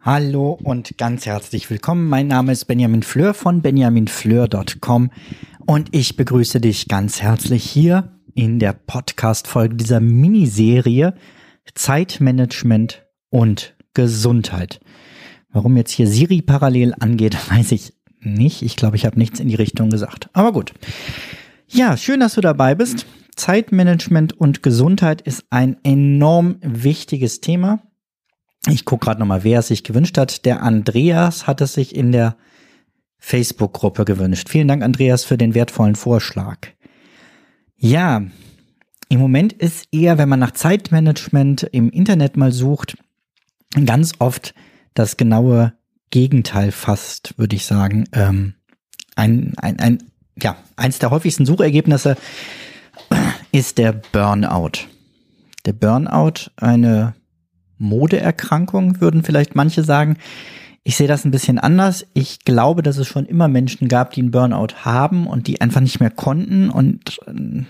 Hallo und ganz herzlich willkommen. Mein Name ist Benjamin Fleur von benjaminfleur.com und ich begrüße dich ganz herzlich hier in der Podcast-Folge dieser Miniserie Zeitmanagement und Gesundheit. Warum jetzt hier Siri parallel angeht, weiß ich nicht. Ich glaube, ich habe nichts in die Richtung gesagt. Aber gut. Ja, schön, dass du dabei bist. Zeitmanagement und Gesundheit ist ein enorm wichtiges Thema. Ich gucke gerade nochmal, wer es sich gewünscht hat. Der Andreas hat es sich in der Facebook-Gruppe gewünscht. Vielen Dank, Andreas, für den wertvollen Vorschlag. Ja, im Moment ist eher, wenn man nach Zeitmanagement im Internet mal sucht, ganz oft das genaue Gegenteil fast, würde ich sagen. Ähm, ein, ein, ein, ja, eins der häufigsten Suchergebnisse ist der Burnout. Der Burnout, eine Modeerkrankung, würden vielleicht manche sagen. Ich sehe das ein bisschen anders. Ich glaube, dass es schon immer Menschen gab, die einen Burnout haben und die einfach nicht mehr konnten und äh,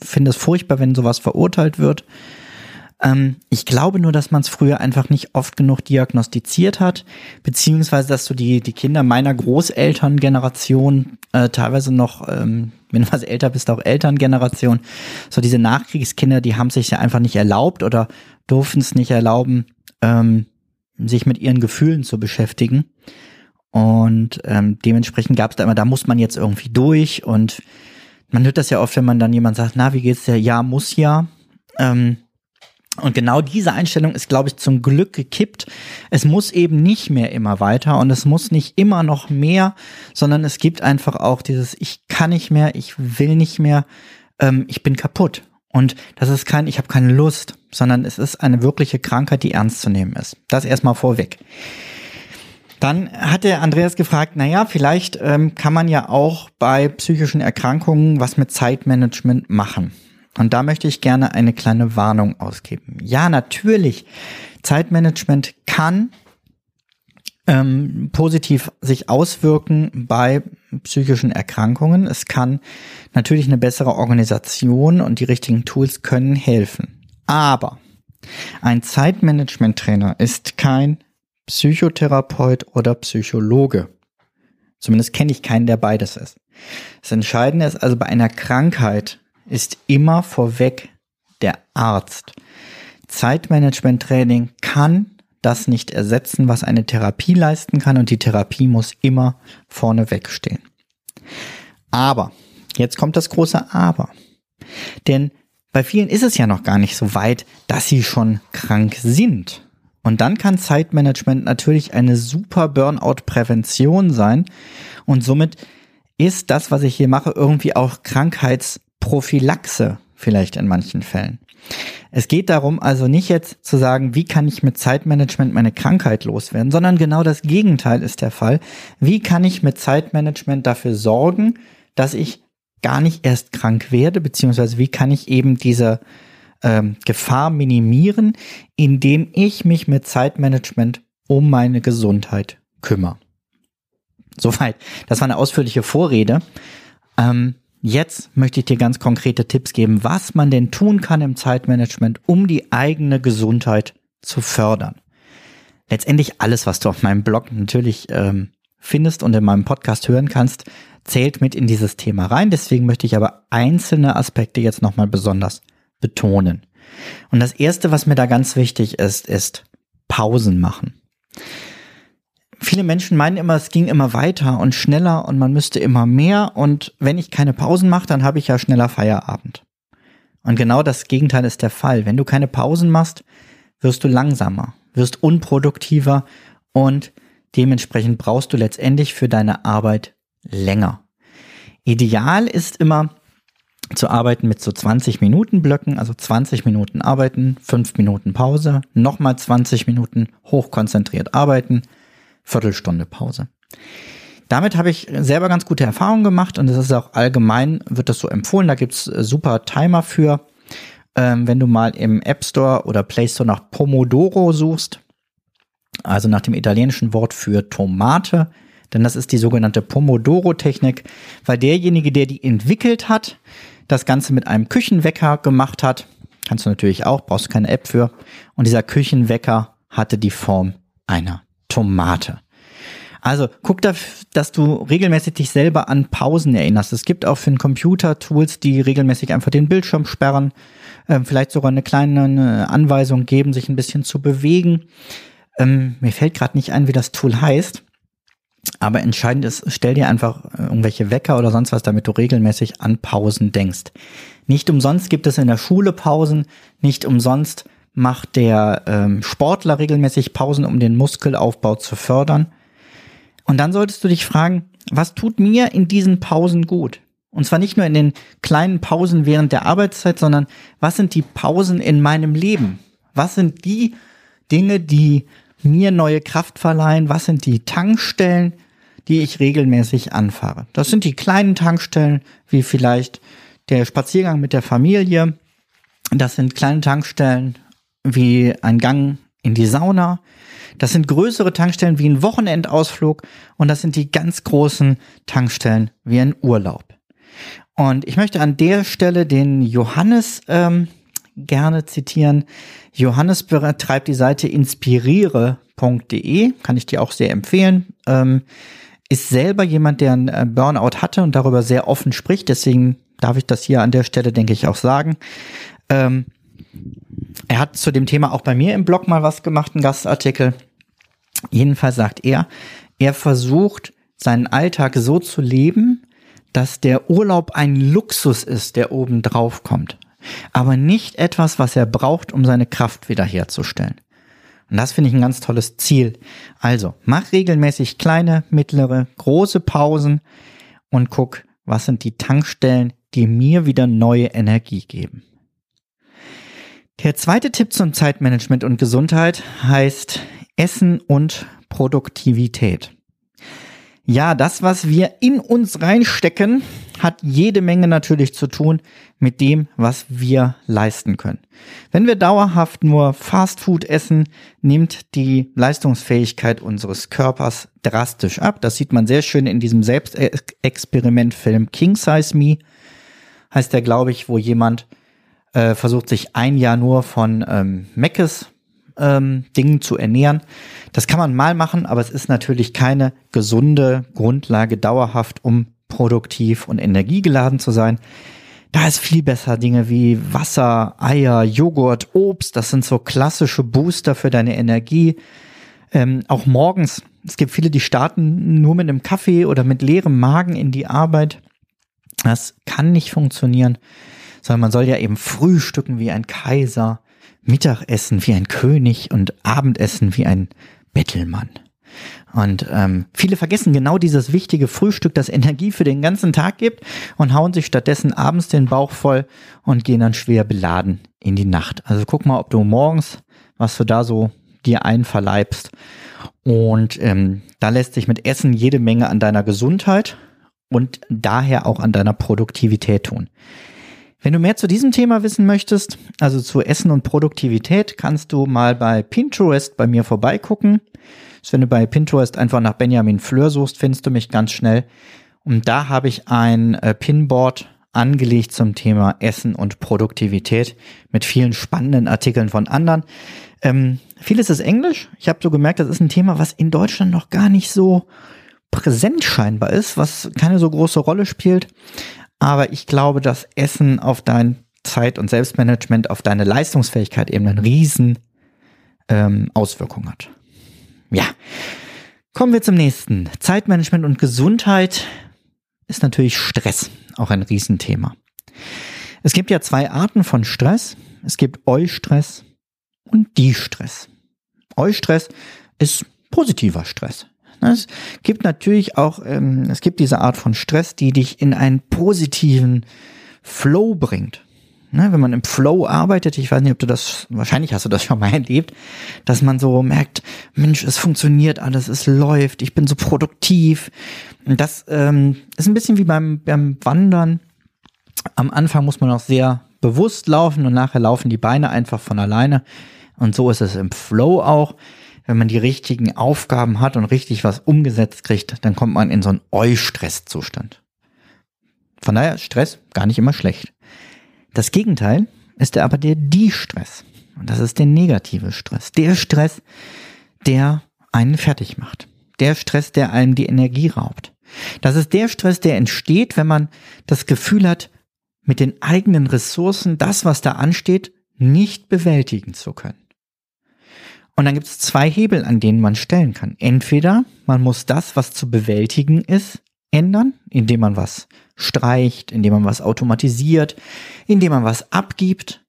finde es furchtbar, wenn sowas verurteilt wird. Ähm, ich glaube nur, dass man es früher einfach nicht oft genug diagnostiziert hat, beziehungsweise dass du die, die Kinder meiner Großelterngeneration äh, teilweise noch, ähm, wenn du was älter bist, auch Elterngeneration, so diese Nachkriegskinder, die haben sich ja einfach nicht erlaubt oder durften es nicht erlauben, ähm, sich mit ihren Gefühlen zu beschäftigen. Und ähm, dementsprechend gab es da immer, da muss man jetzt irgendwie durch. Und man hört das ja oft, wenn man dann jemand sagt, na, wie geht's dir? Ja, muss ja. Ähm, und genau diese Einstellung ist, glaube ich, zum Glück gekippt. Es muss eben nicht mehr immer weiter und es muss nicht immer noch mehr, sondern es gibt einfach auch dieses, ich kann nicht mehr, ich will nicht mehr, ähm, ich bin kaputt. Und das ist kein, ich habe keine Lust, sondern es ist eine wirkliche Krankheit, die ernst zu nehmen ist. Das erstmal vorweg. Dann hat der Andreas gefragt, naja, vielleicht ähm, kann man ja auch bei psychischen Erkrankungen was mit Zeitmanagement machen. Und da möchte ich gerne eine kleine Warnung ausgeben. Ja, natürlich, Zeitmanagement kann ähm, positiv sich auswirken bei psychischen Erkrankungen. Es kann natürlich eine bessere Organisation und die richtigen Tools können helfen. Aber ein Zeitmanagement-Trainer ist kein Psychotherapeut oder Psychologe. Zumindest kenne ich keinen, der beides ist. Das Entscheidende ist also bei einer Krankheit ist immer vorweg der Arzt. Zeitmanagement-Training kann das nicht ersetzen, was eine Therapie leisten kann und die Therapie muss immer vorne wegstehen. Aber, jetzt kommt das große Aber. Denn bei vielen ist es ja noch gar nicht so weit, dass sie schon krank sind. Und dann kann Zeitmanagement natürlich eine super Burnout-Prävention sein. Und somit ist das, was ich hier mache, irgendwie auch Krankheitsprophylaxe vielleicht in manchen Fällen. Es geht darum also nicht jetzt zu sagen, wie kann ich mit Zeitmanagement meine Krankheit loswerden, sondern genau das Gegenteil ist der Fall. Wie kann ich mit Zeitmanagement dafür sorgen, dass ich gar nicht erst krank werde, beziehungsweise wie kann ich eben diese ähm, Gefahr minimieren, indem ich mich mit Zeitmanagement um meine Gesundheit kümmere. Soweit. Das war eine ausführliche Vorrede. Ähm, Jetzt möchte ich dir ganz konkrete Tipps geben, was man denn tun kann im Zeitmanagement, um die eigene Gesundheit zu fördern. Letztendlich alles, was du auf meinem Blog natürlich ähm, findest und in meinem Podcast hören kannst, zählt mit in dieses Thema rein. Deswegen möchte ich aber einzelne Aspekte jetzt nochmal besonders betonen. Und das Erste, was mir da ganz wichtig ist, ist Pausen machen viele Menschen meinen immer, es ging immer weiter und schneller und man müsste immer mehr und wenn ich keine Pausen mache, dann habe ich ja schneller Feierabend. Und genau das Gegenteil ist der Fall. Wenn du keine Pausen machst, wirst du langsamer, wirst unproduktiver und dementsprechend brauchst du letztendlich für deine Arbeit länger. Ideal ist immer, zu arbeiten mit so 20 Minuten Blöcken, also 20 Minuten arbeiten, 5 Minuten Pause, nochmal 20 Minuten hochkonzentriert arbeiten, Viertelstunde Pause. Damit habe ich selber ganz gute Erfahrungen gemacht und es ist auch allgemein, wird das so empfohlen. Da gibt's äh, super Timer für. Ähm, wenn du mal im App Store oder Play Store nach Pomodoro suchst, also nach dem italienischen Wort für Tomate, denn das ist die sogenannte Pomodoro-Technik, weil derjenige, der die entwickelt hat, das Ganze mit einem Küchenwecker gemacht hat. Kannst du natürlich auch, brauchst keine App für. Und dieser Küchenwecker hatte die Form einer Tomate. Also guck da, dass du regelmäßig dich selber an Pausen erinnerst. Es gibt auch für den Computer Tools, die regelmäßig einfach den Bildschirm sperren, äh, vielleicht sogar eine kleine Anweisung geben, sich ein bisschen zu bewegen. Ähm, mir fällt gerade nicht ein, wie das Tool heißt. Aber entscheidend ist, stell dir einfach äh, irgendwelche Wecker oder sonst was, damit du regelmäßig an Pausen denkst. Nicht umsonst gibt es in der Schule Pausen, nicht umsonst macht der ähm, Sportler regelmäßig Pausen, um den Muskelaufbau zu fördern. Und dann solltest du dich fragen, was tut mir in diesen Pausen gut? Und zwar nicht nur in den kleinen Pausen während der Arbeitszeit, sondern was sind die Pausen in meinem Leben? Was sind die Dinge, die mir neue Kraft verleihen? Was sind die Tankstellen, die ich regelmäßig anfahre? Das sind die kleinen Tankstellen, wie vielleicht der Spaziergang mit der Familie. Das sind kleine Tankstellen wie ein Gang in die Sauna. Das sind größere Tankstellen wie ein Wochenendausflug und das sind die ganz großen Tankstellen wie ein Urlaub. Und ich möchte an der Stelle den Johannes ähm, gerne zitieren. Johannes betreibt die Seite inspiriere.de, kann ich dir auch sehr empfehlen. Ähm, ist selber jemand, der einen äh, Burnout hatte und darüber sehr offen spricht. Deswegen darf ich das hier an der Stelle, denke ich, auch sagen. Ähm, er hat zu dem Thema auch bei mir im Blog mal was gemacht, einen Gastartikel. Jedenfalls sagt er, er versucht, seinen Alltag so zu leben, dass der Urlaub ein Luxus ist, der oben drauf kommt aber nicht etwas, was er braucht, um seine Kraft wiederherzustellen. Und das finde ich ein ganz tolles Ziel. Also, mach regelmäßig kleine, mittlere, große Pausen und guck, was sind die Tankstellen, die mir wieder neue Energie geben. Der zweite Tipp zum Zeitmanagement und Gesundheit heißt Essen und Produktivität. Ja, das, was wir in uns reinstecken, hat jede Menge natürlich zu tun mit dem, was wir leisten können. Wenn wir dauerhaft nur Fast Food essen, nimmt die Leistungsfähigkeit unseres Körpers drastisch ab. Das sieht man sehr schön in diesem Selbstexperimentfilm King Size Me. Heißt der, glaube ich, wo jemand äh, versucht, sich ein Jahr nur von ähm, Meckes ähm, Dingen zu ernähren. Das kann man mal machen, aber es ist natürlich keine gesunde Grundlage dauerhaft, um produktiv und energiegeladen zu sein. Da ist viel besser Dinge wie Wasser, Eier, Joghurt, Obst. Das sind so klassische Booster für deine Energie. Ähm, auch morgens. Es gibt viele, die starten nur mit einem Kaffee oder mit leerem Magen in die Arbeit. Das kann nicht funktionieren, sondern man soll ja eben frühstücken wie ein Kaiser. Mittagessen wie ein König und Abendessen wie ein Bettelmann. Und ähm, viele vergessen genau dieses wichtige Frühstück, das Energie für den ganzen Tag gibt und hauen sich stattdessen abends den Bauch voll und gehen dann schwer beladen in die Nacht. Also guck mal, ob du morgens, was du da so dir einverleibst. Und ähm, da lässt sich mit Essen jede Menge an deiner Gesundheit und daher auch an deiner Produktivität tun. Wenn du mehr zu diesem Thema wissen möchtest, also zu Essen und Produktivität, kannst du mal bei Pinterest bei mir vorbeigucken. Also wenn du bei Pinterest einfach nach Benjamin Fleur suchst, findest du mich ganz schnell. Und da habe ich ein äh, Pinboard angelegt zum Thema Essen und Produktivität mit vielen spannenden Artikeln von anderen. Ähm, vieles ist Englisch. Ich habe so gemerkt, das ist ein Thema, was in Deutschland noch gar nicht so präsent scheinbar ist, was keine so große Rolle spielt. Aber ich glaube, dass Essen auf dein Zeit- und Selbstmanagement, auf deine Leistungsfähigkeit eben eine riesen ähm, Auswirkung hat. Ja. Kommen wir zum nächsten. Zeitmanagement und Gesundheit ist natürlich Stress, auch ein Riesenthema. Es gibt ja zwei Arten von Stress. Es gibt Eustress und Die-Stress. Eustress ist positiver Stress. Es gibt natürlich auch, ähm, es gibt diese Art von Stress, die dich in einen positiven Flow bringt. Ne, wenn man im Flow arbeitet, ich weiß nicht, ob du das, wahrscheinlich hast du das schon mal erlebt, dass man so merkt, Mensch, es funktioniert alles, es läuft, ich bin so produktiv. Und das ähm, ist ein bisschen wie beim, beim Wandern. Am Anfang muss man auch sehr bewusst laufen und nachher laufen die Beine einfach von alleine. Und so ist es im Flow auch. Wenn man die richtigen Aufgaben hat und richtig was umgesetzt kriegt, dann kommt man in so einen Eu-Stresszustand. Von daher Stress gar nicht immer schlecht. Das Gegenteil ist aber der Die-Stress. Und das ist der negative Stress. Der Stress, der einen fertig macht. Der Stress, der einem die Energie raubt. Das ist der Stress, der entsteht, wenn man das Gefühl hat, mit den eigenen Ressourcen das, was da ansteht, nicht bewältigen zu können. Und dann gibt es zwei Hebel, an denen man stellen kann. Entweder man muss das, was zu bewältigen ist, ändern, indem man was streicht, indem man was automatisiert, indem man was abgibt.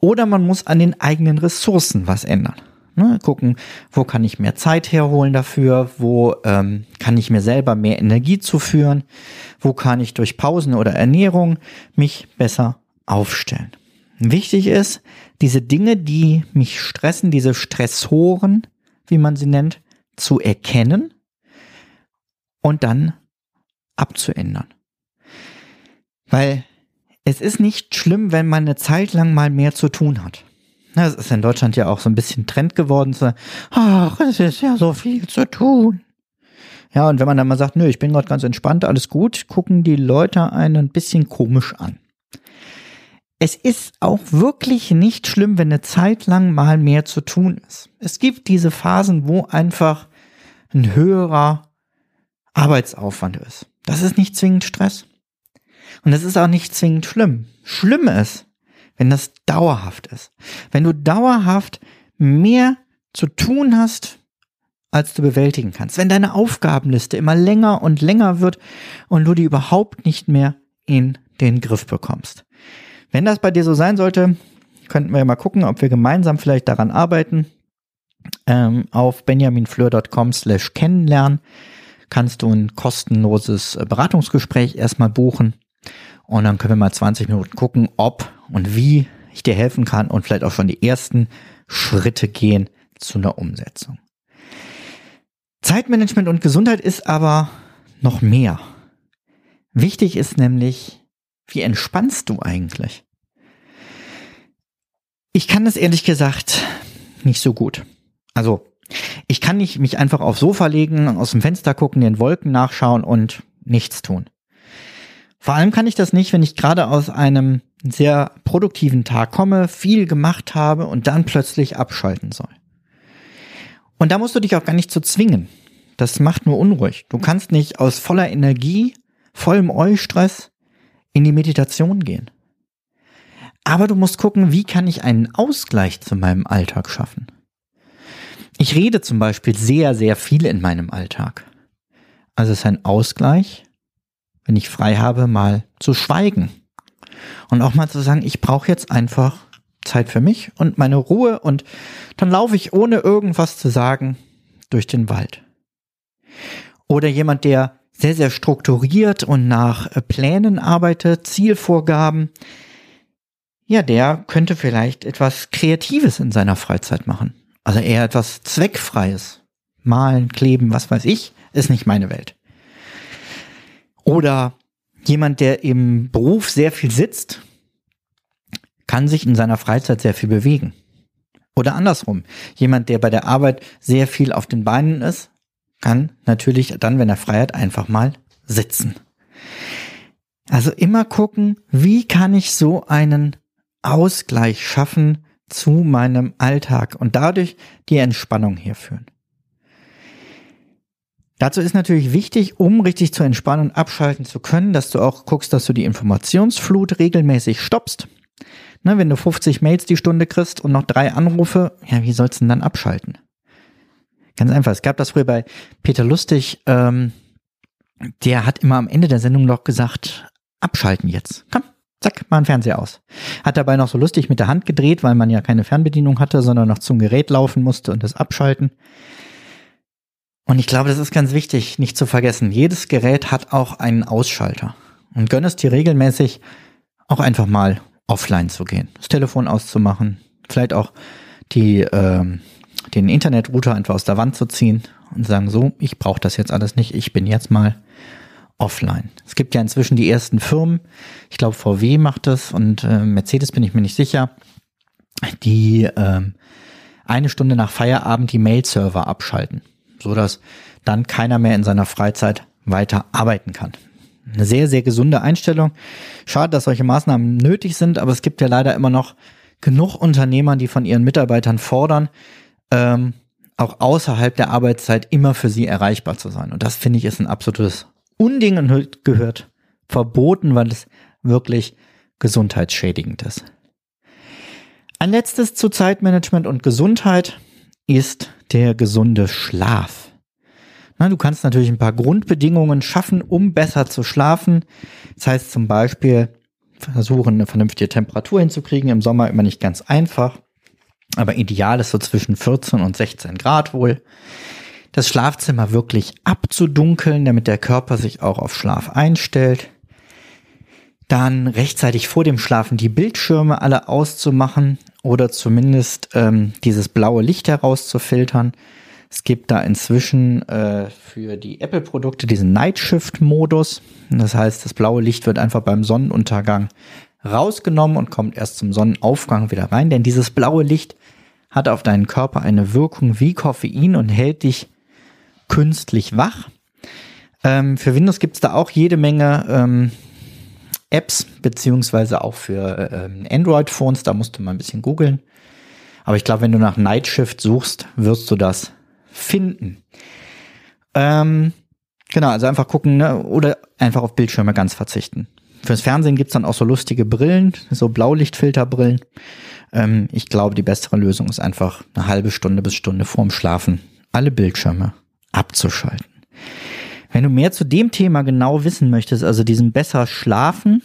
Oder man muss an den eigenen Ressourcen was ändern. Ne, gucken, wo kann ich mehr Zeit herholen dafür, wo ähm, kann ich mir selber mehr Energie zuführen, wo kann ich durch Pausen oder Ernährung mich besser aufstellen. Wichtig ist, diese Dinge, die mich stressen, diese Stressoren, wie man sie nennt, zu erkennen und dann abzuändern. Weil es ist nicht schlimm, wenn man eine Zeit lang mal mehr zu tun hat. Das ist in Deutschland ja auch so ein bisschen Trend geworden, zu ach, es ist ja so viel zu tun. Ja, und wenn man dann mal sagt, nö, ich bin gerade ganz entspannt, alles gut, gucken die Leute einen ein bisschen komisch an. Es ist auch wirklich nicht schlimm, wenn eine Zeit lang mal mehr zu tun ist. Es gibt diese Phasen, wo einfach ein höherer Arbeitsaufwand ist. Das ist nicht zwingend Stress. Und das ist auch nicht zwingend schlimm. Schlimm ist, wenn das dauerhaft ist. Wenn du dauerhaft mehr zu tun hast, als du bewältigen kannst. Wenn deine Aufgabenliste immer länger und länger wird und du die überhaupt nicht mehr in den Griff bekommst. Wenn das bei dir so sein sollte, könnten wir mal gucken, ob wir gemeinsam vielleicht daran arbeiten. Ähm, auf benjaminfleur.com slash kennenlernen kannst du ein kostenloses äh, Beratungsgespräch erstmal buchen. Und dann können wir mal 20 Minuten gucken, ob und wie ich dir helfen kann und vielleicht auch schon die ersten Schritte gehen zu einer Umsetzung. Zeitmanagement und Gesundheit ist aber noch mehr. Wichtig ist nämlich, wie entspannst du eigentlich? Ich kann das ehrlich gesagt nicht so gut. Also, ich kann nicht mich einfach aufs Sofa legen, aus dem Fenster gucken, den Wolken nachschauen und nichts tun. Vor allem kann ich das nicht, wenn ich gerade aus einem sehr produktiven Tag komme, viel gemacht habe und dann plötzlich abschalten soll. Und da musst du dich auch gar nicht zu zwingen. Das macht nur unruhig. Du kannst nicht aus voller Energie, vollem Eustress in die Meditation gehen. Aber du musst gucken, wie kann ich einen Ausgleich zu meinem Alltag schaffen. Ich rede zum Beispiel sehr, sehr viel in meinem Alltag. Also es ist ein Ausgleich, wenn ich frei habe, mal zu schweigen. Und auch mal zu sagen, ich brauche jetzt einfach Zeit für mich und meine Ruhe und dann laufe ich ohne irgendwas zu sagen durch den Wald. Oder jemand, der sehr, sehr strukturiert und nach äh, Plänen arbeitet, Zielvorgaben, ja, der könnte vielleicht etwas Kreatives in seiner Freizeit machen. Also eher etwas Zweckfreies. Malen, kleben, was weiß ich, ist nicht meine Welt. Oder jemand, der im Beruf sehr viel sitzt, kann sich in seiner Freizeit sehr viel bewegen. Oder andersrum, jemand, der bei der Arbeit sehr viel auf den Beinen ist, kann natürlich dann, wenn er frei hat, einfach mal sitzen. Also immer gucken, wie kann ich so einen Ausgleich schaffen zu meinem Alltag und dadurch die Entspannung hier führen. Dazu ist natürlich wichtig, um richtig zu entspannen und abschalten zu können, dass du auch guckst, dass du die Informationsflut regelmäßig stoppst. Ne, wenn du 50 Mails die Stunde kriegst und noch drei Anrufe, ja, wie sollst du denn dann abschalten? Ganz einfach. Es gab das früher bei Peter Lustig, ähm, der hat immer am Ende der Sendung noch gesagt, abschalten jetzt. Komm, zack, mal ein Fernseher aus. Hat dabei noch so lustig mit der Hand gedreht, weil man ja keine Fernbedienung hatte, sondern noch zum Gerät laufen musste und das abschalten. Und ich glaube, das ist ganz wichtig, nicht zu vergessen. Jedes Gerät hat auch einen Ausschalter. Und gönn es dir regelmäßig, auch einfach mal offline zu gehen, das Telefon auszumachen, vielleicht auch die, ähm, den Internetrouter einfach aus der Wand zu ziehen und sagen, so, ich brauche das jetzt alles nicht, ich bin jetzt mal offline. Es gibt ja inzwischen die ersten Firmen, ich glaube VW macht das und äh, Mercedes bin ich mir nicht sicher, die ähm, eine Stunde nach Feierabend die Mail-Server abschalten, so dass dann keiner mehr in seiner Freizeit weiter arbeiten kann. Eine sehr, sehr gesunde Einstellung. Schade, dass solche Maßnahmen nötig sind, aber es gibt ja leider immer noch genug Unternehmer, die von ihren Mitarbeitern fordern, ähm, auch außerhalb der Arbeitszeit immer für sie erreichbar zu sein. Und das finde ich ist ein absolutes Unding und gehört verboten, weil es wirklich gesundheitsschädigend ist. Ein letztes zu Zeitmanagement und Gesundheit ist der gesunde Schlaf. Na, du kannst natürlich ein paar Grundbedingungen schaffen, um besser zu schlafen. Das heißt zum Beispiel versuchen, eine vernünftige Temperatur hinzukriegen. Im Sommer immer nicht ganz einfach. Aber ideal ist so zwischen 14 und 16 Grad wohl. Das Schlafzimmer wirklich abzudunkeln, damit der Körper sich auch auf Schlaf einstellt. Dann rechtzeitig vor dem Schlafen die Bildschirme alle auszumachen oder zumindest ähm, dieses blaue Licht herauszufiltern. Es gibt da inzwischen äh, für die Apple-Produkte diesen Night Shift-Modus. Das heißt, das blaue Licht wird einfach beim Sonnenuntergang rausgenommen und kommt erst zum Sonnenaufgang wieder rein. Denn dieses blaue Licht hat auf deinen Körper eine Wirkung wie Koffein und hält dich künstlich wach. Ähm, für Windows gibt es da auch jede Menge ähm, Apps, beziehungsweise auch für ähm, Android-Phones. Da musst du mal ein bisschen googeln. Aber ich glaube, wenn du nach Night Shift suchst, wirst du das finden. Ähm, genau, also einfach gucken ne? oder einfach auf Bildschirme ganz verzichten. Fürs Fernsehen gibt's dann auch so lustige Brillen, so Blaulichtfilterbrillen. Ähm, ich glaube, die bessere Lösung ist einfach eine halbe Stunde bis Stunde vorm Schlafen alle Bildschirme abzuschalten. Wenn du mehr zu dem Thema genau wissen möchtest, also diesem besser schlafen,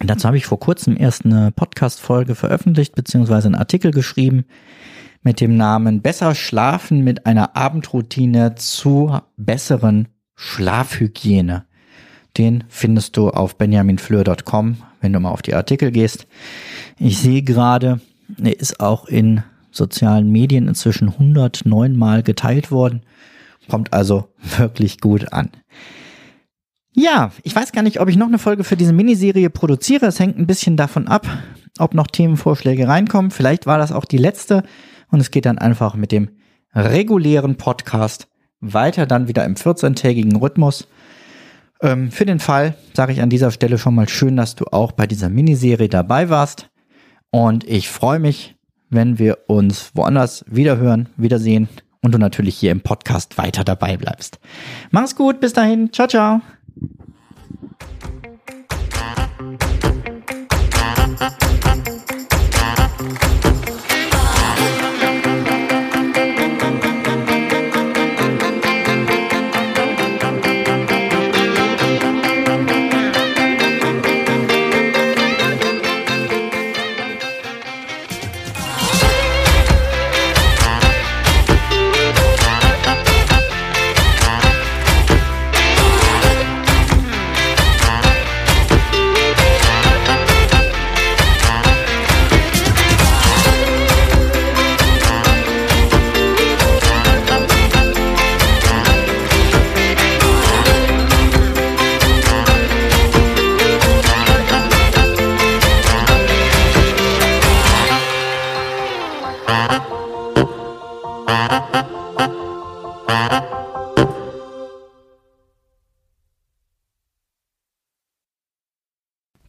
dazu habe ich vor kurzem erst eine Podcast-Folge veröffentlicht, beziehungsweise einen Artikel geschrieben mit dem Namen Besser schlafen mit einer Abendroutine zu besseren Schlafhygiene. Den findest du auf benjaminfleur.com, wenn du mal auf die Artikel gehst. Ich sehe gerade, er ist auch in sozialen Medien inzwischen 109 Mal geteilt worden. Kommt also wirklich gut an. Ja, ich weiß gar nicht, ob ich noch eine Folge für diese Miniserie produziere. Es hängt ein bisschen davon ab, ob noch Themenvorschläge reinkommen. Vielleicht war das auch die letzte. Und es geht dann einfach mit dem regulären Podcast weiter, dann wieder im 14-tägigen Rhythmus. Ähm, für den Fall sage ich an dieser Stelle schon mal schön, dass du auch bei dieser Miniserie dabei warst. Und ich freue mich, wenn wir uns woanders wiederhören, wiedersehen und du natürlich hier im Podcast weiter dabei bleibst. Mach's gut, bis dahin, ciao, ciao.